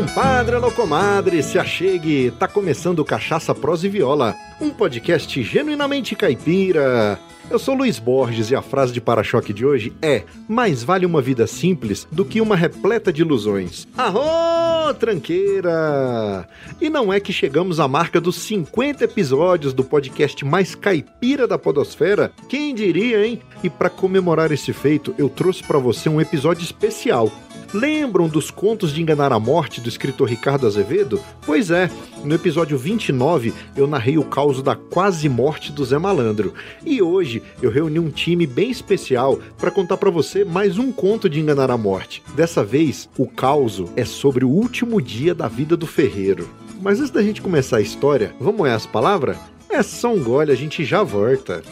Compadre, alô comadre, se achegue, tá começando Cachaça, Prosa e Viola, um podcast genuinamente caipira. Eu sou Luiz Borges e a frase de para-choque de hoje é: Mais vale uma vida simples do que uma repleta de ilusões. Arro, tranqueira! E não é que chegamos à marca dos 50 episódios do podcast mais caipira da Podosfera? Quem diria, hein? E para comemorar esse feito, eu trouxe para você um episódio especial Lembram dos contos de enganar a morte do escritor Ricardo Azevedo? Pois é, no episódio 29 eu narrei o caos da quase morte do Zé Malandro. E hoje eu reuni um time bem especial para contar para você mais um conto de enganar a morte. Dessa vez, o caos é sobre o último dia da vida do ferreiro. Mas antes da gente começar a história, vamos olhar as palavras? É só um gole, a gente já volta.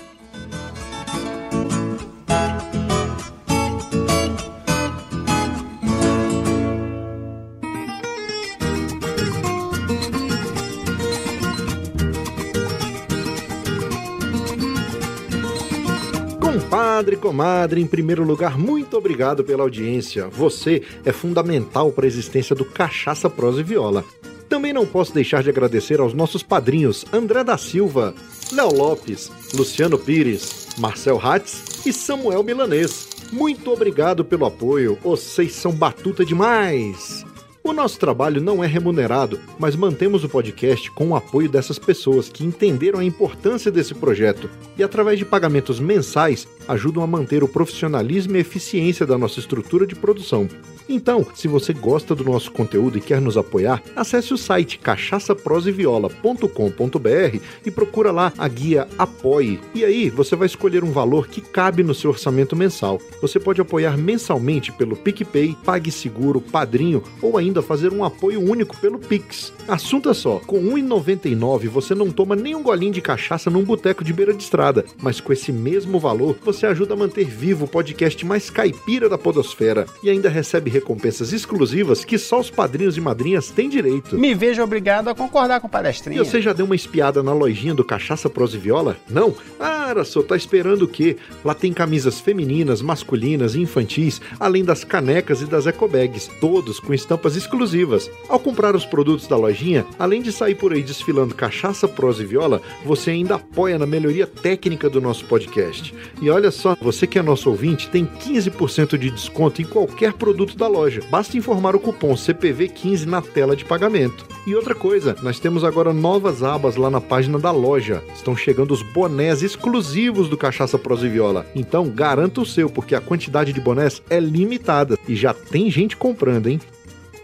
Compadre, comadre, em primeiro lugar, muito obrigado pela audiência. Você é fundamental para a existência do Cachaça, Prosa e Viola. Também não posso deixar de agradecer aos nossos padrinhos André da Silva, Léo Lopes, Luciano Pires, Marcel Hatz e Samuel Milanês. Muito obrigado pelo apoio, vocês são batuta demais! O nosso trabalho não é remunerado, mas mantemos o podcast com o apoio dessas pessoas que entenderam a importância desse projeto e, através de pagamentos mensais, ajudam a manter o profissionalismo e eficiência da nossa estrutura de produção. Então, se você gosta do nosso conteúdo e quer nos apoiar, acesse o site cachaçaproseviola.com.br e procura lá a guia Apoie. E aí você vai escolher um valor que cabe no seu orçamento mensal. Você pode apoiar mensalmente pelo PicPay, PagSeguro, Padrinho ou ainda fazer um apoio único pelo Pix. Assunto é só, com R$ 1,99 você não toma nem um golinho de cachaça num boteco de beira de estrada, mas com esse mesmo valor você ajuda a manter vivo o podcast mais caipira da podosfera e ainda recebe recompensas exclusivas que só os padrinhos e madrinhas têm direito. Me vejo obrigado a concordar com o palestrinho. E você já deu uma espiada na lojinha do Cachaça Pros e Viola? Não? Ah, só tá esperando o quê? Lá tem camisas femininas, masculinas e infantis, além das canecas e das ecobags, todos com estampas exclusivas exclusivas. Ao comprar os produtos da lojinha, além de sair por aí desfilando cachaça, prosa e viola, você ainda apoia na melhoria técnica do nosso podcast. E olha só, você que é nosso ouvinte tem 15% de desconto em qualquer produto da loja. Basta informar o cupom CPV15 na tela de pagamento. E outra coisa, nós temos agora novas abas lá na página da loja. Estão chegando os bonés exclusivos do Cachaça Prosa e Viola. Então garanta o seu, porque a quantidade de bonés é limitada e já tem gente comprando, hein?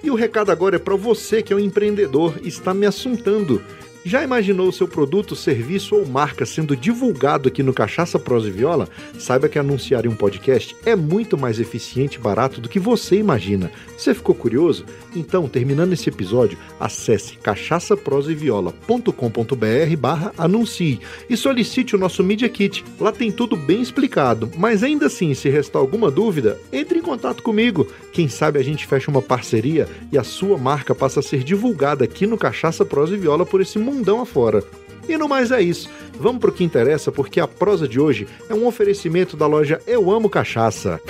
E o recado agora é para você que é um empreendedor e está me assuntando. Já imaginou seu produto, serviço ou marca sendo divulgado aqui no Cachaça Prosa e Viola? Saiba que anunciar em um podcast é muito mais eficiente e barato do que você imagina. Você ficou curioso? Então, terminando esse episódio, acesse cachaçaproseviola.com.br barra anuncie e solicite o nosso Media Kit. Lá tem tudo bem explicado, mas ainda assim, se restar alguma dúvida, entre em contato comigo. Quem sabe a gente fecha uma parceria e a sua marca passa a ser divulgada aqui no Cachaça Prosa e Viola por esse mundão afora. E no mais é isso. Vamos pro que interessa, porque a prosa de hoje é um oferecimento da loja Eu Amo Cachaça.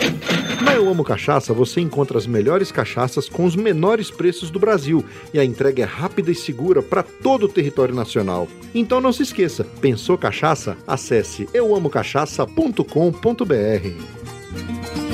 Na Eu Amo Cachaça você encontra as melhores cachaças com os menores preços do Brasil e a entrega é rápida e segura para todo o território nacional. Então não se esqueça, pensou cachaça? Acesse euamocachaça.com.br.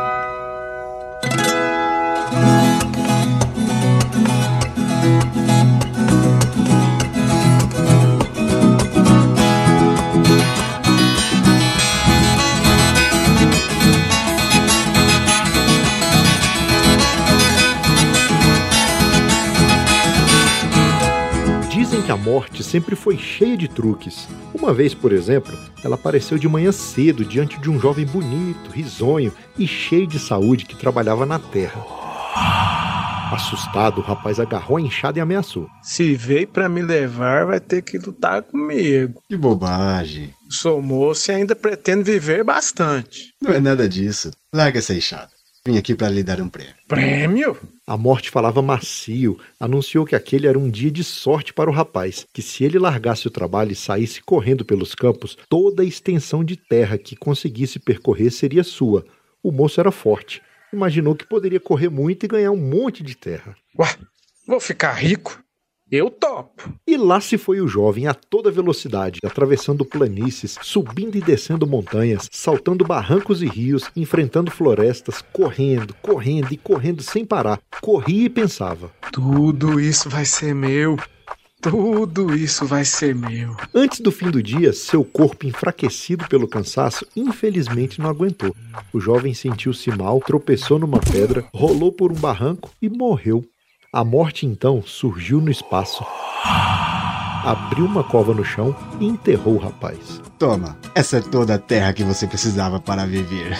Morte sempre foi cheia de truques. Uma vez, por exemplo, ela apareceu de manhã cedo diante de um jovem bonito, risonho e cheio de saúde que trabalhava na terra. Assustado, o rapaz agarrou a enxada e ameaçou. Se veio para me levar, vai ter que lutar comigo. Que bobagem. Sou moço e ainda pretendo viver bastante. Não é nada disso. Larga essa enxada. Vim aqui para lhe dar um prêmio. Prêmio? A morte falava macio, anunciou que aquele era um dia de sorte para o rapaz, que se ele largasse o trabalho e saísse correndo pelos campos, toda a extensão de terra que conseguisse percorrer seria sua. O moço era forte. Imaginou que poderia correr muito e ganhar um monte de terra. Ué, vou ficar rico? Eu topo. E lá se foi o jovem a toda velocidade, atravessando planícies, subindo e descendo montanhas, saltando barrancos e rios, enfrentando florestas, correndo, correndo e correndo sem parar. Corria e pensava: Tudo isso vai ser meu. Tudo isso vai ser meu. Antes do fim do dia, seu corpo enfraquecido pelo cansaço, infelizmente não aguentou. O jovem sentiu-se mal, tropeçou numa pedra, rolou por um barranco e morreu. A morte então surgiu no espaço, abriu uma cova no chão e enterrou o rapaz. Toma, essa é toda a terra que você precisava para viver.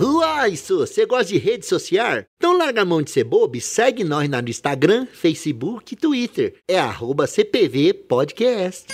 Uai, isso, você gosta de rede social? Então larga a mão de ser bobo e segue nós lá no Instagram, Facebook e Twitter. É arroba CPV Podcast.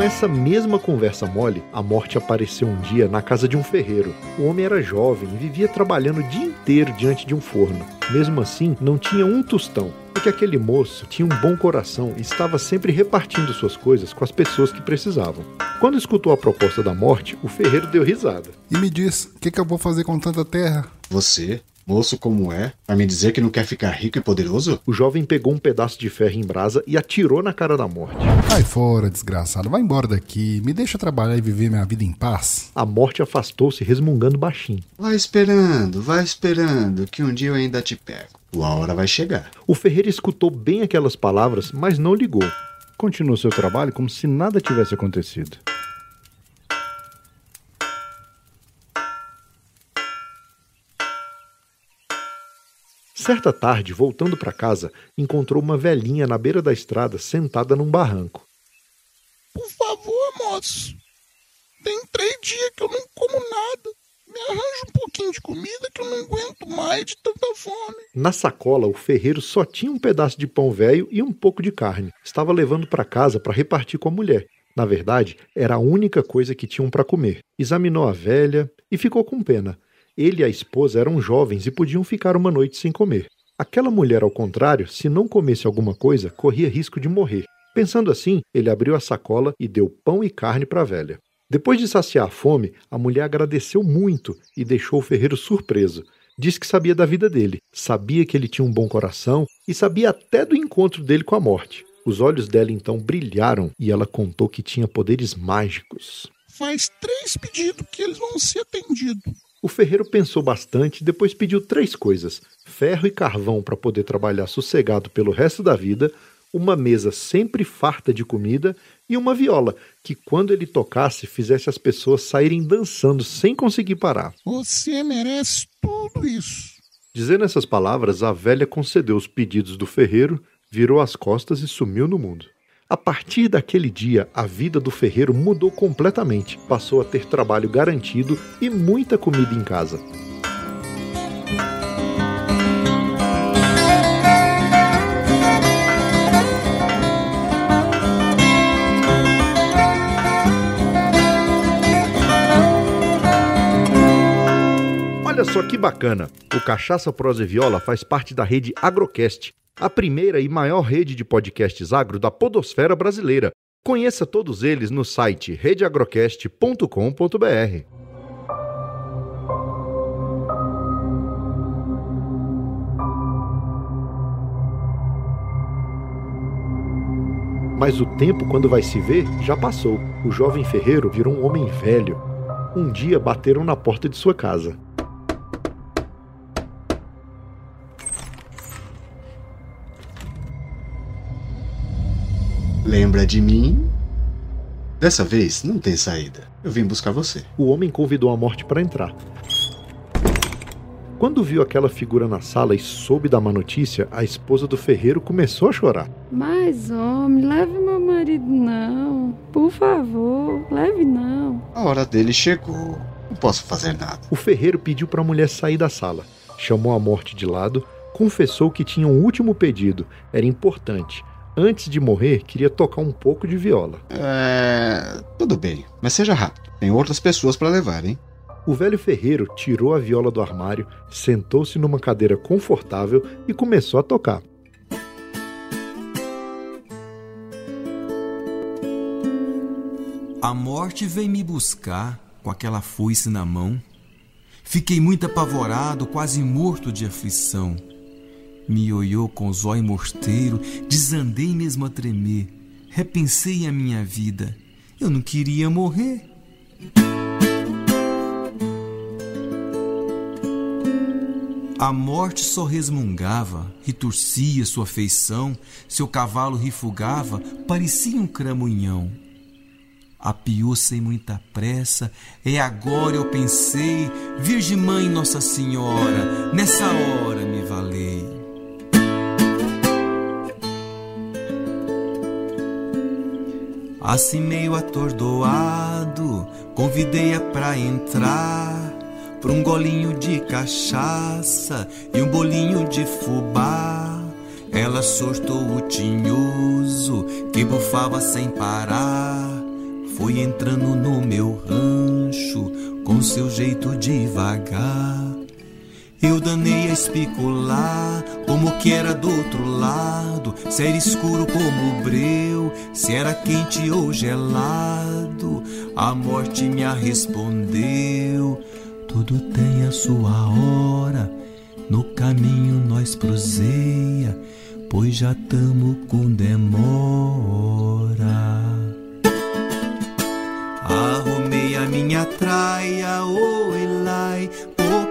Com essa mesma conversa mole, a morte apareceu um dia na casa de um ferreiro. O homem era jovem e vivia trabalhando o dia inteiro diante de um forno. Mesmo assim, não tinha um tostão. Porque aquele moço tinha um bom coração e estava sempre repartindo suas coisas com as pessoas que precisavam. Quando escutou a proposta da morte, o ferreiro deu risada. E me diz, o que, que eu vou fazer com tanta terra? Você, moço como é, vai me dizer que não quer ficar rico e poderoso? O jovem pegou um pedaço de ferro em brasa e atirou na cara da morte. Vai fora, desgraçado. Vai embora daqui. Me deixa trabalhar e viver minha vida em paz. A morte afastou-se resmungando baixinho. Vai esperando, vai esperando, que um dia eu ainda te pego. A hora vai chegar. O ferreiro escutou bem aquelas palavras, mas não ligou. Continuou seu trabalho como se nada tivesse acontecido. Certa tarde, voltando para casa, encontrou uma velhinha na beira da estrada, sentada num barranco. Por favor, moço. Tem três dias que eu não como nada. Me arranja um pouquinho de comida que eu não aguento mais de tanta fome. Na sacola, o ferreiro só tinha um pedaço de pão velho e um pouco de carne. Estava levando para casa para repartir com a mulher. Na verdade, era a única coisa que tinham para comer. Examinou a velha e ficou com pena. Ele e a esposa eram jovens e podiam ficar uma noite sem comer. Aquela mulher, ao contrário, se não comesse alguma coisa, corria risco de morrer. Pensando assim, ele abriu a sacola e deu pão e carne para a velha. Depois de saciar a fome, a mulher agradeceu muito e deixou o ferreiro surpreso. Disse que sabia da vida dele, sabia que ele tinha um bom coração e sabia até do encontro dele com a morte. Os olhos dela então brilharam e ela contou que tinha poderes mágicos. Faz três pedidos que eles vão ser atendidos. O ferreiro pensou bastante e depois pediu três coisas: ferro e carvão para poder trabalhar sossegado pelo resto da vida, uma mesa sempre farta de comida e uma viola que, quando ele tocasse, fizesse as pessoas saírem dançando sem conseguir parar. Você merece tudo isso. Dizendo essas palavras, a velha concedeu os pedidos do ferreiro, virou as costas e sumiu no mundo. A partir daquele dia, a vida do ferreiro mudou completamente. Passou a ter trabalho garantido e muita comida em casa. Olha só que bacana! O Cachaça Prosa e Viola faz parte da rede Agrocast, a primeira e maior rede de podcasts agro da podosfera brasileira. Conheça todos eles no site redeagrocast.com.br. Mas o tempo, quando vai se ver, já passou. O jovem ferreiro virou um homem velho. Um dia bateram na porta de sua casa. De mim? Dessa vez não tem saída. Eu vim buscar você. O homem convidou a morte para entrar. Quando viu aquela figura na sala e soube da má notícia, a esposa do ferreiro começou a chorar. Mas, homem, leve meu marido não. Por favor, leve não. A hora dele chegou. Não posso fazer nada. O ferreiro pediu para a mulher sair da sala, chamou a morte de lado, confessou que tinha um último pedido, era importante. Antes de morrer, queria tocar um pouco de viola. É. Tudo bem, mas seja rápido. Tem outras pessoas para levar, hein? O velho ferreiro tirou a viola do armário, sentou-se numa cadeira confortável e começou a tocar. A morte veio me buscar com aquela foice na mão. Fiquei muito apavorado, quase morto de aflição. Me olhou com os olhos mosteiro, desandei mesmo a tremer. Repensei a minha vida. Eu não queria morrer. A morte só resmungava, retorcia sua feição, seu cavalo rifugava, parecia um cramunhão. Apiou sem muita pressa, é agora eu pensei, Virgem Mãe Nossa Senhora, nessa hora me valei. Assim meio atordoado, convidei-a pra entrar Pra um golinho de cachaça e um bolinho de fubá. Ela sortou o tinhoso que bufava sem parar. Foi entrando no meu rancho com seu jeito devagar. Eu danei a especular como que era do outro lado, se era escuro como breu, se era quente ou gelado. A morte me respondeu. Tudo tem a sua hora, no caminho nós proseia, pois já tamo com demora. Arrumei a minha traia, oh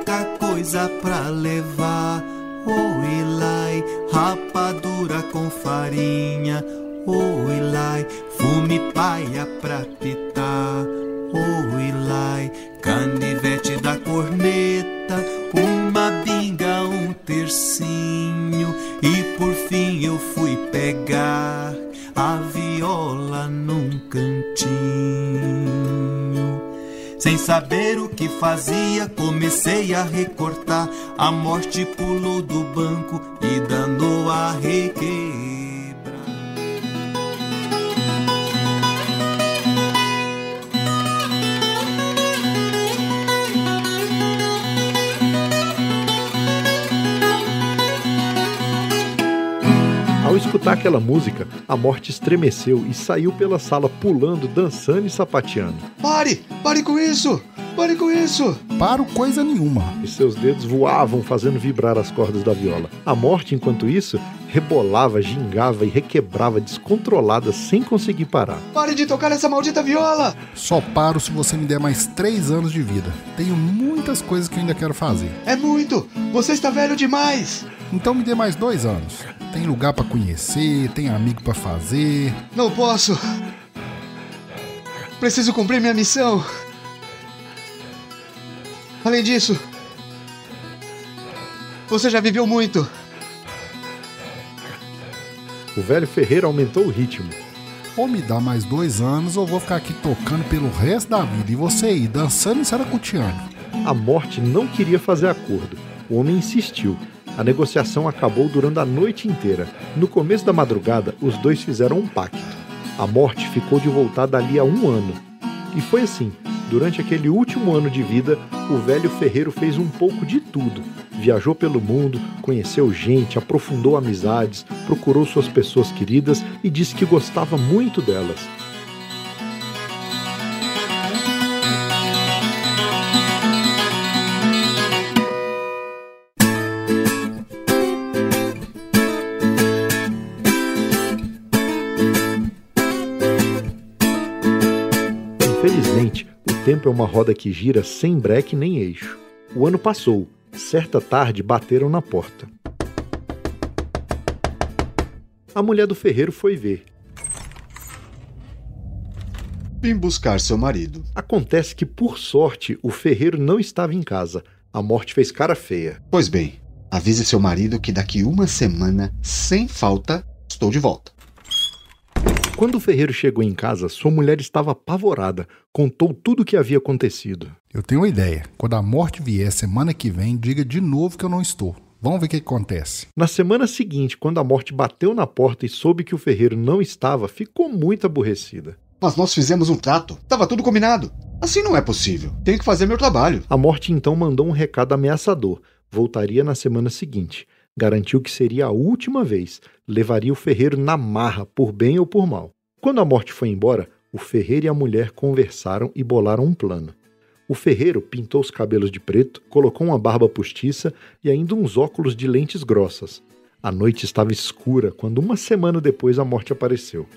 Pouca coisa pra levar, oh Elai, rapadura com farinha, oh Elai, fume paia pra pitar, oh Elai, canivete da corneta, uma binga, um tercinho, e por fim eu fui pegar a viola num cantinho. Sem saber o que fazia, comecei a recortar. A morte pulou do banco e danou a requebrar. Escutar aquela música, a morte estremeceu e saiu pela sala pulando, dançando e sapateando. Pare! Pare com isso! Pare com isso! Paro coisa nenhuma. E seus dedos voavam fazendo vibrar as cordas da viola. A morte, enquanto isso, rebolava, gingava e requebrava descontrolada sem conseguir parar. Pare de tocar essa maldita viola! Só paro se você me der mais três anos de vida. Tenho muitas coisas que eu ainda quero fazer. É muito! Você está velho demais! Então me dê mais dois anos. Tem lugar pra conhecer, tem amigo pra fazer. Não posso! Preciso cumprir minha missão! Além disso, você já viveu muito. O velho ferreiro aumentou o ritmo. Ou me dá mais dois anos ou vou ficar aqui tocando pelo resto da vida. E você aí, dançando e saracuteando. A morte não queria fazer acordo. O homem insistiu. A negociação acabou durante a noite inteira. No começo da madrugada, os dois fizeram um pacto. A morte ficou de voltar dali a um ano. E foi assim. Durante aquele último ano de vida, o velho ferreiro fez um pouco de tudo. Viajou pelo mundo, conheceu gente, aprofundou amizades, procurou suas pessoas queridas e disse que gostava muito delas. Infelizmente, o tempo é uma roda que gira sem breque nem eixo. O ano passou. Certa tarde bateram na porta. A mulher do ferreiro foi ver. Vim buscar seu marido. Acontece que, por sorte, o ferreiro não estava em casa. A morte fez cara feia. Pois bem, avise seu marido que daqui uma semana, sem falta, estou de volta. Quando o ferreiro chegou em casa, sua mulher estava apavorada. Contou tudo o que havia acontecido. Eu tenho uma ideia. Quando a morte vier semana que vem, diga de novo que eu não estou. Vamos ver o que acontece. Na semana seguinte, quando a morte bateu na porta e soube que o ferreiro não estava, ficou muito aborrecida. Mas nós fizemos um trato. Tava tudo combinado. Assim não é possível. Tenho que fazer meu trabalho. A morte então mandou um recado ameaçador. Voltaria na semana seguinte. Garantiu que seria a última vez. Levaria o ferreiro na marra, por bem ou por mal. Quando a morte foi embora, o ferreiro e a mulher conversaram e bolaram um plano. O ferreiro pintou os cabelos de preto, colocou uma barba postiça e ainda uns óculos de lentes grossas. A noite estava escura quando, uma semana depois, a morte apareceu.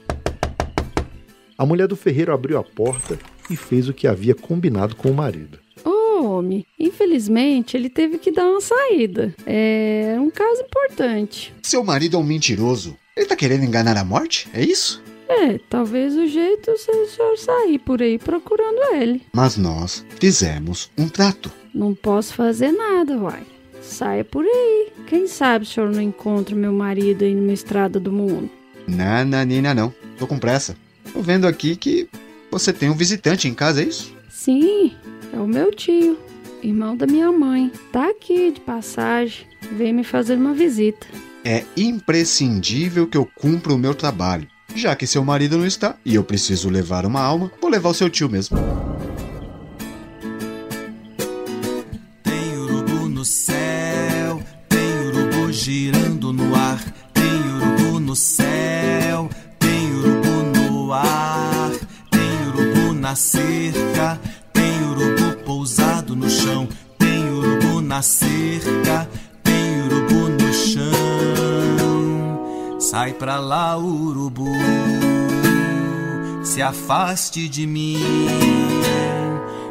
A mulher do ferreiro abriu a porta e fez o que havia combinado com o marido. Infelizmente ele teve que dar uma saída. É um caso importante. Seu marido é um mentiroso. Ele tá querendo enganar a morte? É isso? É, talvez o jeito seja o senhor sair por aí procurando ele. Mas nós fizemos um trato. Não posso fazer nada, uai. Saia por aí. Quem sabe o senhor não encontra meu marido aí numa estrada do mundo. Nananina não. Tô com pressa. Tô vendo aqui que você tem um visitante em casa, é isso? Sim, é o meu tio, irmão da minha mãe. Tá aqui de passagem. Veio me fazer uma visita. É imprescindível que eu cumpra o meu trabalho. Já que seu marido não está e eu preciso levar uma alma, vou levar o seu tio mesmo. Se afaste de mim.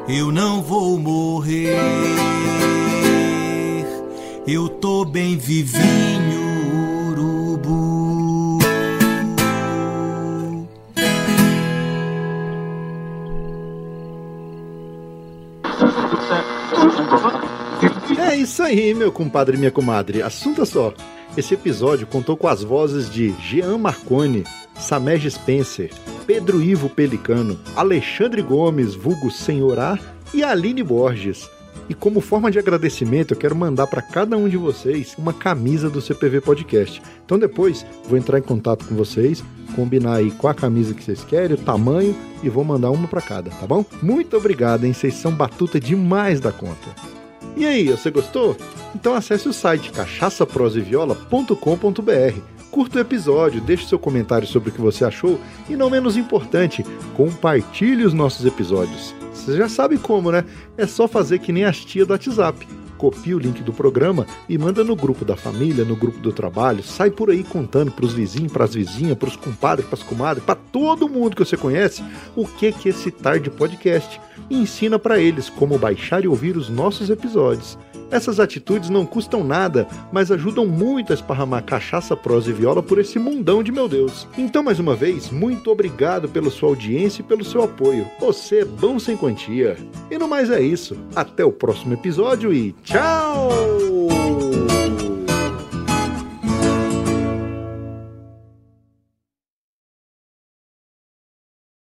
Eu não vou morrer. Eu tô bem vivinho, urubu. É isso aí, meu compadre e minha comadre. Assunto só. Esse episódio contou com as vozes de Jean Marconi, Samej Spencer, Pedro Ivo Pelicano, Alexandre Gomes, vulgo Senhorá e Aline Borges. E como forma de agradecimento, eu quero mandar para cada um de vocês uma camisa do CPV Podcast. Então depois vou entrar em contato com vocês, combinar aí qual a camisa que vocês querem, o tamanho e vou mandar uma para cada, tá bom? Muito obrigado, hein? Vocês são batuta demais da conta. E aí, você gostou? Então acesse o site cachaçaproseviola.com.br. Curta o episódio, deixe seu comentário sobre o que você achou e, não menos importante, compartilhe os nossos episódios. Você já sabe como, né? É só fazer que nem as tia do WhatsApp. Copia o link do programa e manda no grupo da família, no grupo do trabalho. Sai por aí contando pros vizinhos, pras vizinhas, pros compadres, pras comadres, para todo mundo que você conhece o que que é esse tarde podcast e ensina para eles como baixar e ouvir os nossos episódios. Essas atitudes não custam nada, mas ajudam muito a esparramar cachaça, prosa e viola por esse mundão de meu Deus. Então, mais uma vez, muito obrigado pela sua audiência e pelo seu apoio. Você é bom sem quantia. E no mais é isso. Até o próximo episódio e tchau!